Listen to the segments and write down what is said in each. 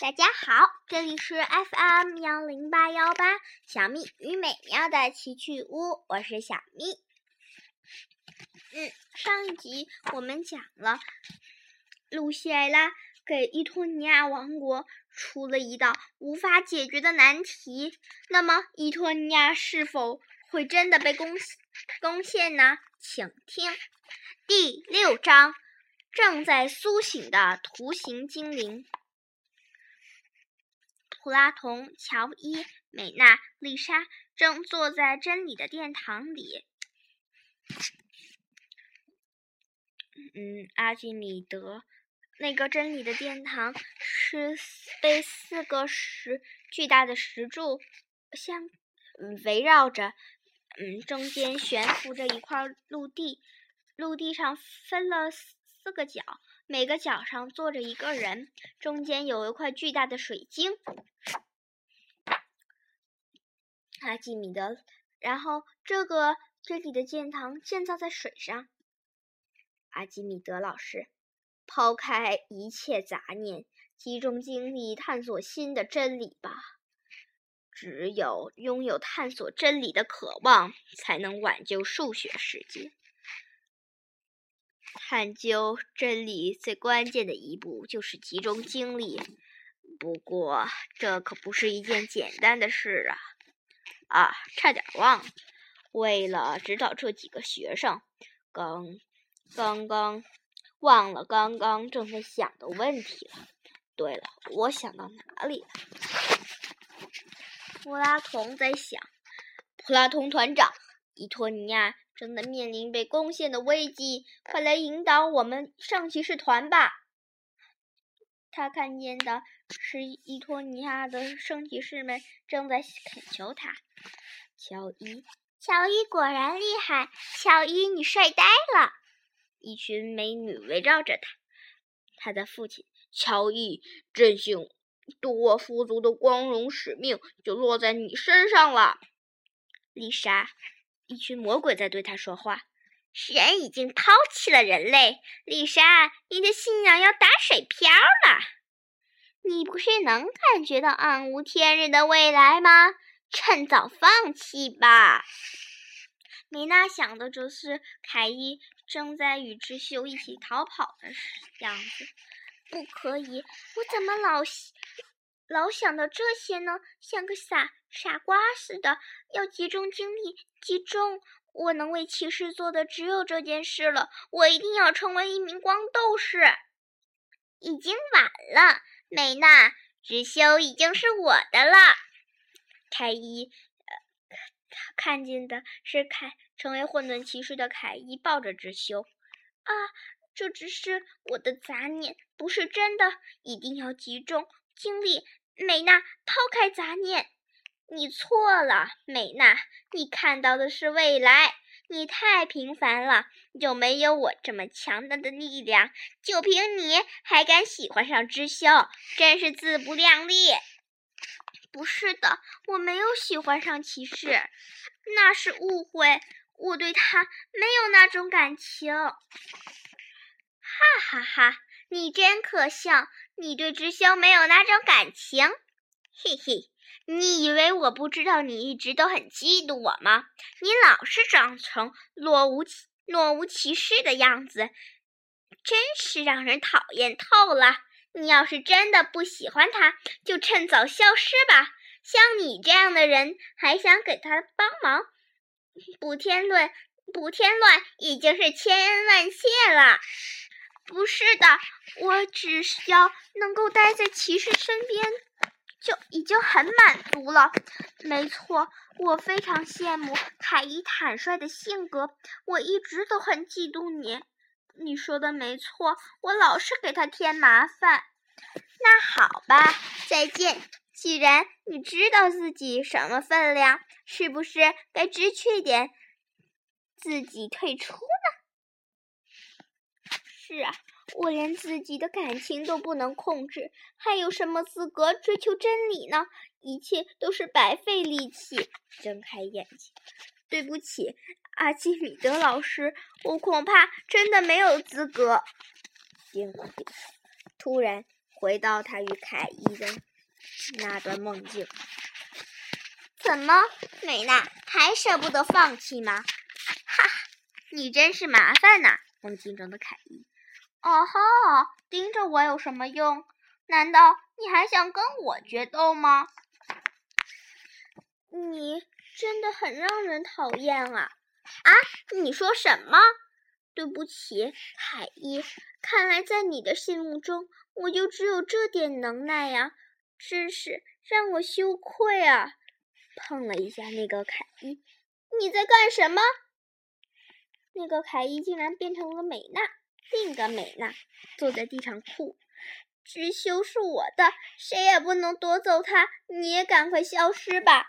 大家好，这里是 FM 幺零八幺八小蜜与美妙的奇趣屋，我是小蜜。嗯，上一集我们讲了，露西艾拉给伊托尼亚王国出了一道无法解决的难题。那么，伊托尼亚是否会真的被攻攻陷呢？请听第六章：正在苏醒的图形精灵。普拉同、乔伊、美娜、丽莎正坐在真理的殿堂里。嗯，阿基米德，那个真理的殿堂是被四个石巨大的石柱相嗯围绕着，嗯，中间悬浮着一块陆地，陆地上分了四个角。每个角上坐着一个人，中间有一块巨大的水晶。阿基米德，然后这个这里的殿堂建造在水上。阿基米德老师，抛开一切杂念，集中精力探索新的真理吧。只有拥有探索真理的渴望，才能挽救数学世界。探究真理最关键的一步就是集中精力，不过这可不是一件简单的事啊！啊，差点忘了，为了指导这几个学生，刚刚刚忘了刚刚正在想的问题了。对了，我想到哪里了？普拉同在想，普拉同团长，伊托尼亚。正在面临被攻陷的危机，快来引导我们圣骑士团吧！他看见的是伊托尼亚的圣骑士们正在恳求他。乔伊，乔伊果然厉害！乔伊，你帅呆了！一群美女围绕着他。他的父亲乔伊，振兴多夫族的光荣使命就落在你身上了，丽莎。一群魔鬼在对他说话。神已经抛弃了人类，丽莎，你的信仰要打水漂了。你不是能感觉到暗无天日的未来吗？趁早放弃吧。米娜想的则是凯伊正在与智秀一起逃跑的样子。不可以，我怎么老老想到这些呢？像个傻傻瓜似的，要集中精力。集中，我能为骑士做的只有这件事了。我一定要成为一名光斗士。已经晚了，美娜，直修已经是我的了。凯伊，呃，看见的是凯成为混沌骑士的凯伊抱着直修。啊，这只是我的杂念，不是真的。一定要集中精力，美娜，抛开杂念。你错了，美娜，你看到的是未来。你太平凡了，就没有我这么强大的力量。就凭你还敢喜欢上知修，真是自不量力。不是的，我没有喜欢上骑士，那是误会。我对他没有那种感情。哈哈哈，你真可笑！你对知修没有那种感情，嘿嘿。你以为我不知道你一直都很嫉妒我吗？你老是装成若无其若无其事的样子，真是让人讨厌透了。你要是真的不喜欢他，就趁早消失吧。像你这样的人，还想给他帮忙，不添乱不添乱，已经是千恩万谢了。不是的，我只需要能够待在骑士身边。就已经很满足了。没错，我非常羡慕凯伊坦率的性格。我一直都很嫉妒你。你说的没错，我老是给他添麻烦。那好吧，再见。既然你知道自己什么分量，是不是该知趣点，自己退出呢？是啊。我连自己的感情都不能控制，还有什么资格追求真理呢？一切都是白费力气。睁开眼睛，对不起，阿基米德老师，我恐怕真的没有资格。辛苦突然，回到他与凯伊的那段梦境。怎么，美娜还舍不得放弃吗？哈，你真是麻烦呐！梦境中的凯伊。哦吼，盯着我有什么用？难道你还想跟我决斗吗？你真的很让人讨厌啊！啊，你说什么？对不起，凯伊，看来在你的心目中，我就只有这点能耐呀，真是让我羞愧啊！碰了一下那个凯伊，你在干什么？那个凯伊竟然变成了美娜，另一个美娜坐在地上哭。知修是我的，谁也不能夺走它。你也赶快消失吧，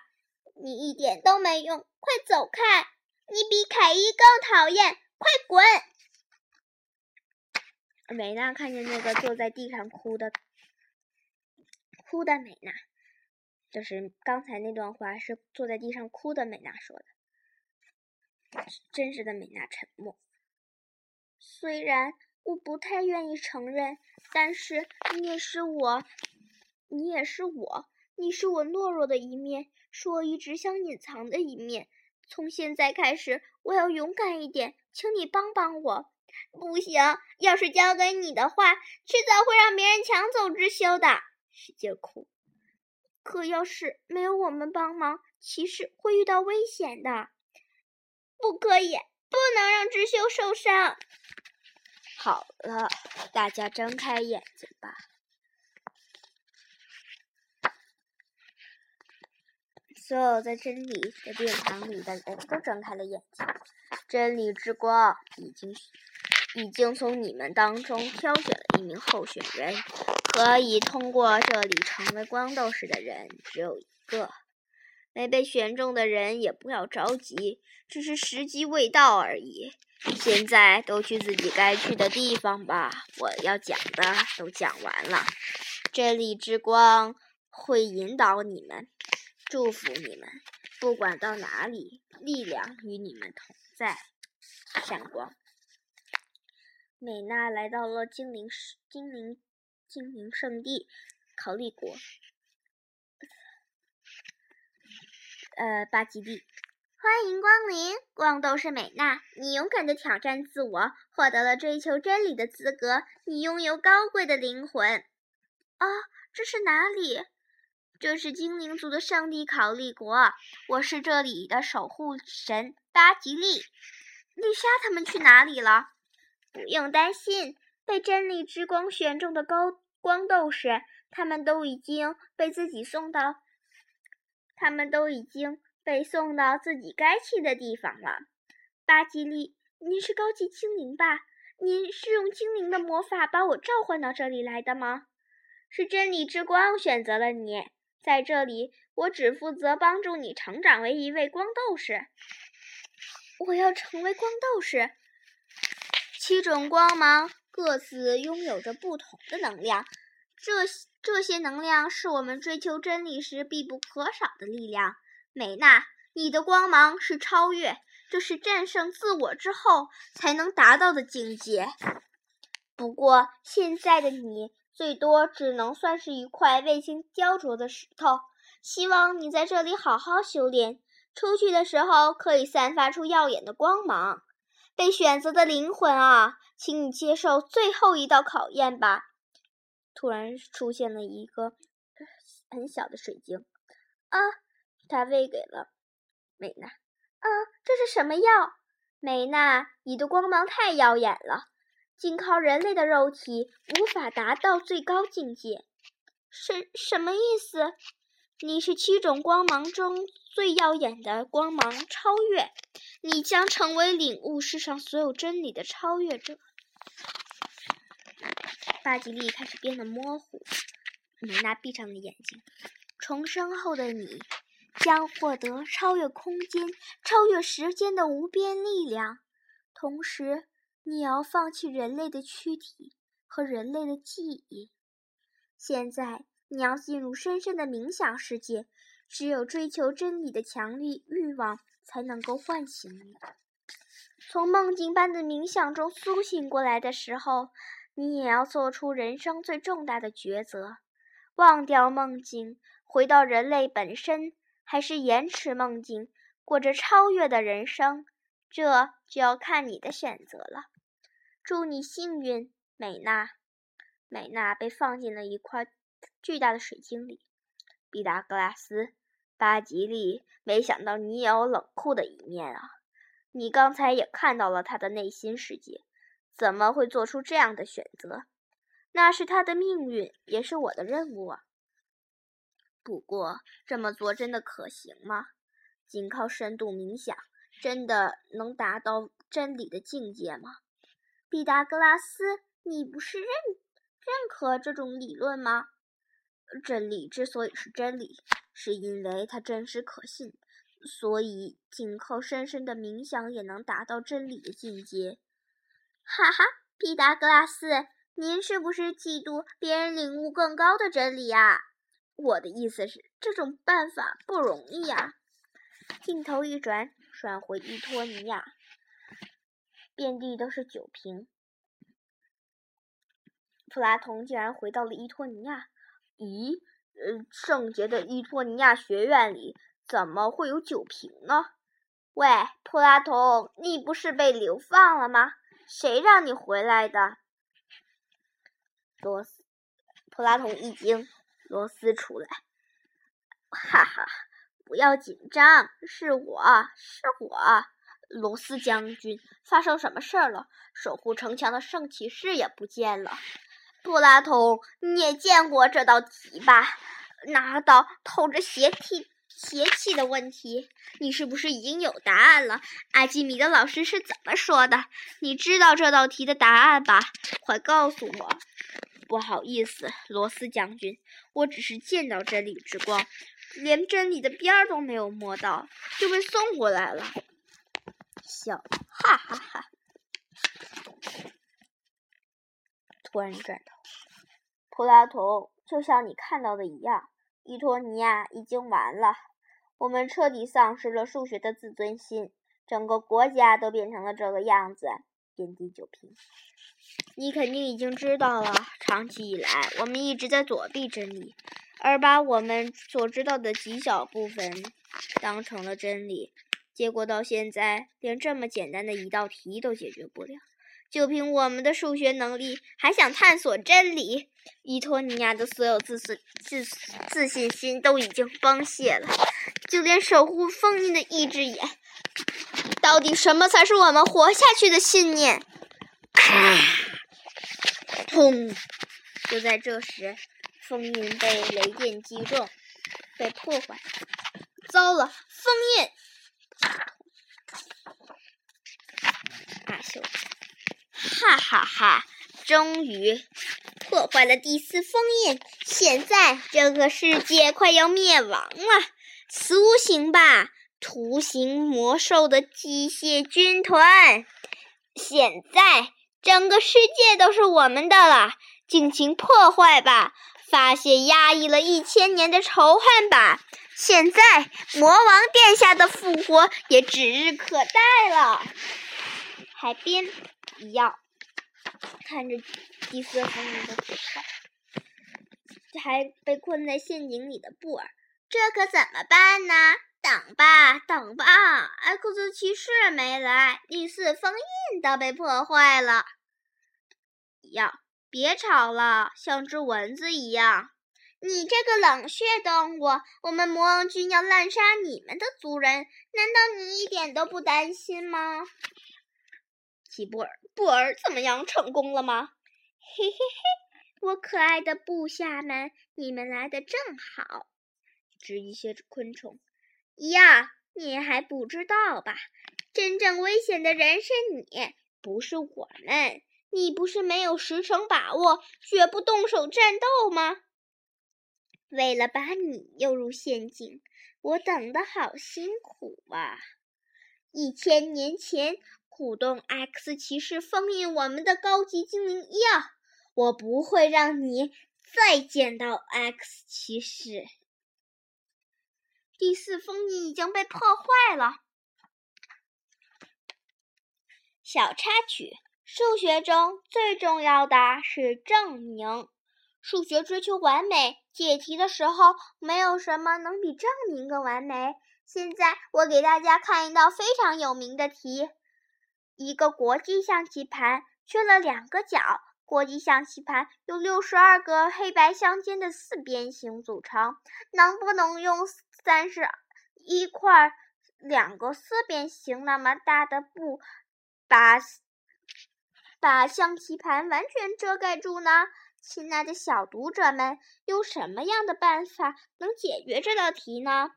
你一点都没用，快走开！你比凯伊更讨厌，快滚！美娜看见那个坐在地上哭的哭的美娜。就是刚才那段话是坐在地上哭的美娜说的。真实的美娜沉默。虽然我不太愿意承认，但是你也是我，你也是我，你是我懦弱的一面，是我一直想隐藏的一面。从现在开始，我要勇敢一点，请你帮帮我。不行，要是交给你的话，迟早会让别人抢走知修的。使劲哭。可要是没有我们帮忙，骑士会遇到危险的。不可以，不能让智修受伤。好了，大家睁开眼睛吧。所有在真理的殿堂里的人都睁开了眼睛。真理之光已经已经从你们当中挑选了一名候选人。可以通过这里成为光斗士的人只有一个，没被选中的人也不要着急，只是时机未到而已。现在都去自己该去的地方吧，我要讲的都讲完了。真理之光会引导你们，祝福你们，不管到哪里，力量与你们同在。闪光，美娜来到了精灵世，精灵。精灵圣地，考利国，呃，巴吉利，欢迎光临，光斗士美娜，你勇敢的挑战自我，获得了追求真理的资格，你拥有高贵的灵魂。啊，这是哪里？这是精灵族的圣地考利国，我是这里的守护神巴吉利。丽莎他们去哪里了？不用担心，被真理之光选中的高。光斗士，他们都已经被自己送到，他们都已经被送到自己该去的地方了。巴吉利，您是高级精灵吧？您是用精灵的魔法把我召唤到这里来的吗？是真理之光选择了你，在这里，我只负责帮助你成长为一位光斗士。我要成为光斗士。七种光芒。各自拥有着不同的能量，这这些能量是我们追求真理时必不可少的力量。美娜，你的光芒是超越，这是战胜自我之后才能达到的境界。不过，现在的你最多只能算是一块未经雕琢的石头。希望你在这里好好修炼，出去的时候可以散发出耀眼的光芒。被选择的灵魂啊，请你接受最后一道考验吧。突然出现了一个很小的水晶，啊，他喂给了美娜。啊，这是什么药？美娜，你的光芒太耀眼了，仅靠人类的肉体无法达到最高境界。什什么意思？你是七种光芒中最耀眼的光芒，超越，你将成为领悟世上所有真理的超越者。巴吉利开始变得模糊，梅娜闭上了眼睛。重生后的你将获得超越空间、超越时间的无边力量，同时你要放弃人类的躯体和人类的记忆。现在。你要进入深深的冥想世界，只有追求真理的强力欲望才能够唤醒你。从梦境般的冥想中苏醒过来的时候，你也要做出人生最重大的抉择：忘掉梦境，回到人类本身，还是延迟梦境，过着超越的人生？这就要看你的选择了。祝你幸运，美娜。美娜被放进了一块巨大的水晶里。毕达哥拉斯，巴吉利，没想到你也有冷酷的一面啊！你刚才也看到了他的内心世界，怎么会做出这样的选择？那是他的命运，也是我的任务啊。不过这么做真的可行吗？仅靠深度冥想，真的能达到真理的境界吗？毕达哥拉斯，你不是认？认可这种理论吗？真理之所以是真理，是因为它真实可信，所以仅靠深深的冥想也能达到真理的境界。哈哈，毕达哥拉斯，您是不是嫉妒别人领悟更高的真理呀？我的意思是，这种办法不容易呀。镜头一转，转回伊托尼亚，遍地都是酒瓶。普拉同竟然回到了伊托尼亚。咦，呃，圣洁的伊托尼亚学院里怎么会有酒瓶呢？喂，普拉同，你不是被流放了吗？谁让你回来的？罗斯，普拉同一惊，罗斯出来，哈哈，不要紧张，是我是我，罗斯将军，发生什么事儿了？守护城墙的圣骑士也不见了。柏拉图，你也见过这道题吧？那道透着邪气、邪气的问题，你是不是已经有答案了？阿基米德老师是怎么说的？你知道这道题的答案吧？快告诉我！不好意思，罗斯将军，我只是见到真理之光，连真理的边儿都没有摸到，就被送过来了。笑，哈哈哈。突然转头，普拉图，就像你看到的一样，伊托尼亚已经完了。我们彻底丧失了数学的自尊心，整个国家都变成了这个样子。遍地酒瓶，你肯定已经知道了。长期以来，我们一直在躲避真理，而把我们所知道的极小部分当成了真理。结果到现在，连这么简单的一道题都解决不了。就凭我们的数学能力，还想探索真理？伊托尼亚的所有自信、自自信心都已经崩泄了，就连守护封印的意志也……到底什么才是我们活下去的信念？啊！砰！就在这时，封印被雷电击中，被破坏。糟了，封印！阿修。哈哈哈！终于破坏了第四封印，现在这个世界快要灭亡了！苏醒吧，图形魔兽的机械军团！现在整个世界都是我们的了，尽情破坏吧，发泄压抑了一千年的仇恨吧！现在魔王殿下的复活也指日可待了。海边。一样，看着第四封印的毁坏，还被困在陷阱里的布尔，这可怎么办呢？等吧，等吧艾克斯骑士没来，第四封印都被破坏了。要别吵了，像只蚊子一样！你这个冷血动物，我们魔王军要滥杀你们的族人，难道你一点都不担心吗？吉布尔，布尔怎么样？成功了吗？嘿嘿嘿，我可爱的部下们，你们来的正好。只一些昆虫呀，你还不知道吧？真正危险的人是你，不是我们。你不是没有十成把握，绝不动手战斗吗？为了把你诱入陷阱，我等的好辛苦啊！一千年前。鼓动 X 骑士封印我们的高级精灵药，我不会让你再见到 X 骑士。第四封印已经被破坏了。小插曲：数学中最重要的是证明。数学追求完美，解题的时候没有什么能比证明更完美。现在我给大家看一道非常有名的题：一个国际象棋盘缺了两个角，国际象棋盘由六十二个黑白相间的四边形组成，能不能用三十一块两个四边形那么大的布把把象棋盘完全遮盖住呢？亲爱的小读者们，用什么样的办法能解决这道题呢？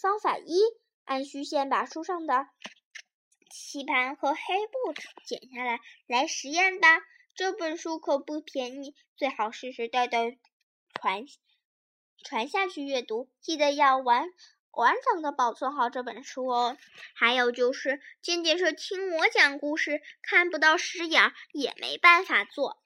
方法一：按虚线把书上的棋盘和黑布剪下来，来实验吧。这本书可不便宜，最好世世代代传传下去阅读。记得要完完整的保存好这本书哦。还有就是，渐渐是听我讲故事，看不到实影也没办法做。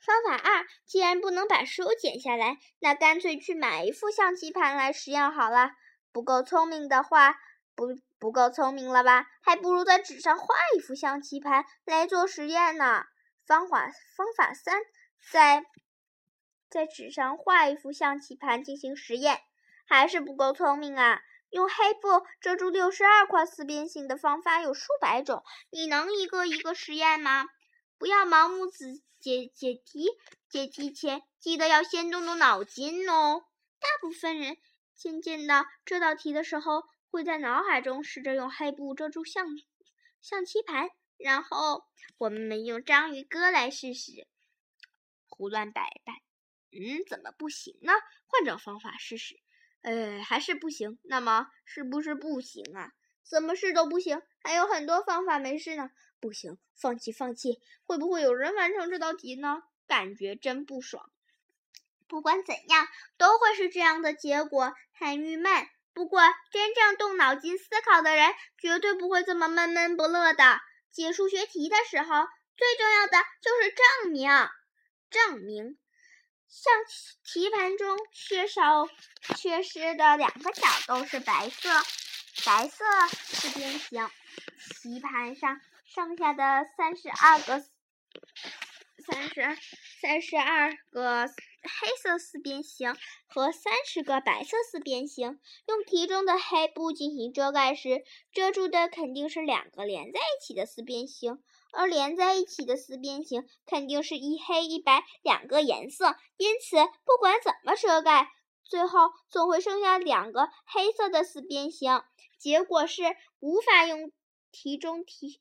方法二，既然不能把书剪下来，那干脆去买一副象棋盘来实验好了。不够聪明的话，不不够聪明了吧？还不如在纸上画一幅象棋盘来做实验呢。方法方法三，在在纸上画一幅象棋盘进行实验，还是不够聪明啊！用黑布遮住六十二块四边形的方法有数百种，你能一个一个实验吗？不要盲目子解解题，解题前记得要先动动脑筋哦。大部分人渐渐的这道题的时候，会在脑海中试着用黑布遮住象象棋盘，然后我们用章鱼哥来试试。胡乱摆摆，嗯，怎么不行呢？换种方法试试。呃，还是不行。那么是不是不行啊？怎么试都不行，还有很多方法没试呢。不行，放弃，放弃！会不会有人完成这道题呢？感觉真不爽。不管怎样，都会是这样的结果，很郁闷。不过，真正动脑筋思考的人，绝对不会这么闷闷不乐的。解数学题的时候，最重要的就是证明。证明，象棋盘中缺少、缺失的两个角都是白色，白色四边形。棋盘上。剩下的三十二个三十三十二个黑色四边形和三十个白色四边形，用题中的黑布进行遮盖时，遮住的肯定是两个连在一起的四边形，而连在一起的四边形肯定是一黑一白两个颜色，因此不管怎么遮盖，最后总会剩下两个黑色的四边形。结果是无法用题中题。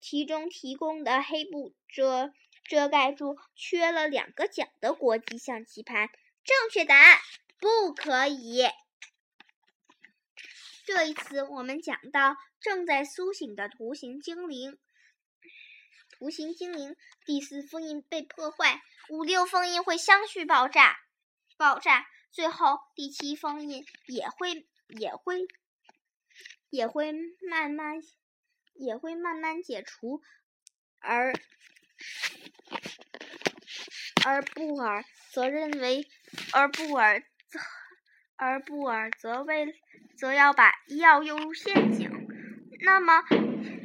题中提供的黑布遮遮盖住缺了两个角的国际象棋盘。正确答案不可以。这一次我们讲到正在苏醒的图形精灵，图形精灵第四封印被破坏，五六封印会相续爆炸，爆炸，最后第七封印也会也会也会慢慢。也会慢慢解除，而 而布尔则认为，而布尔则而布尔则为则要把一号诱入陷阱。那么，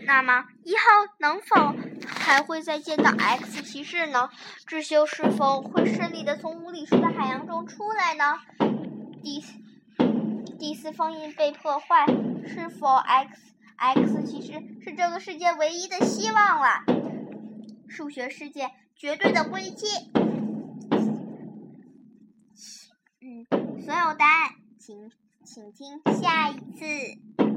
那么一号能否还会再见到 X 骑士呢？智修是否会顺利的从无理数的海洋中出来呢？第第四封印被破坏，是否 X？X 骑士是这个世界唯一的希望了，数学世界绝对的危机。嗯，所有答案，请请听下一次。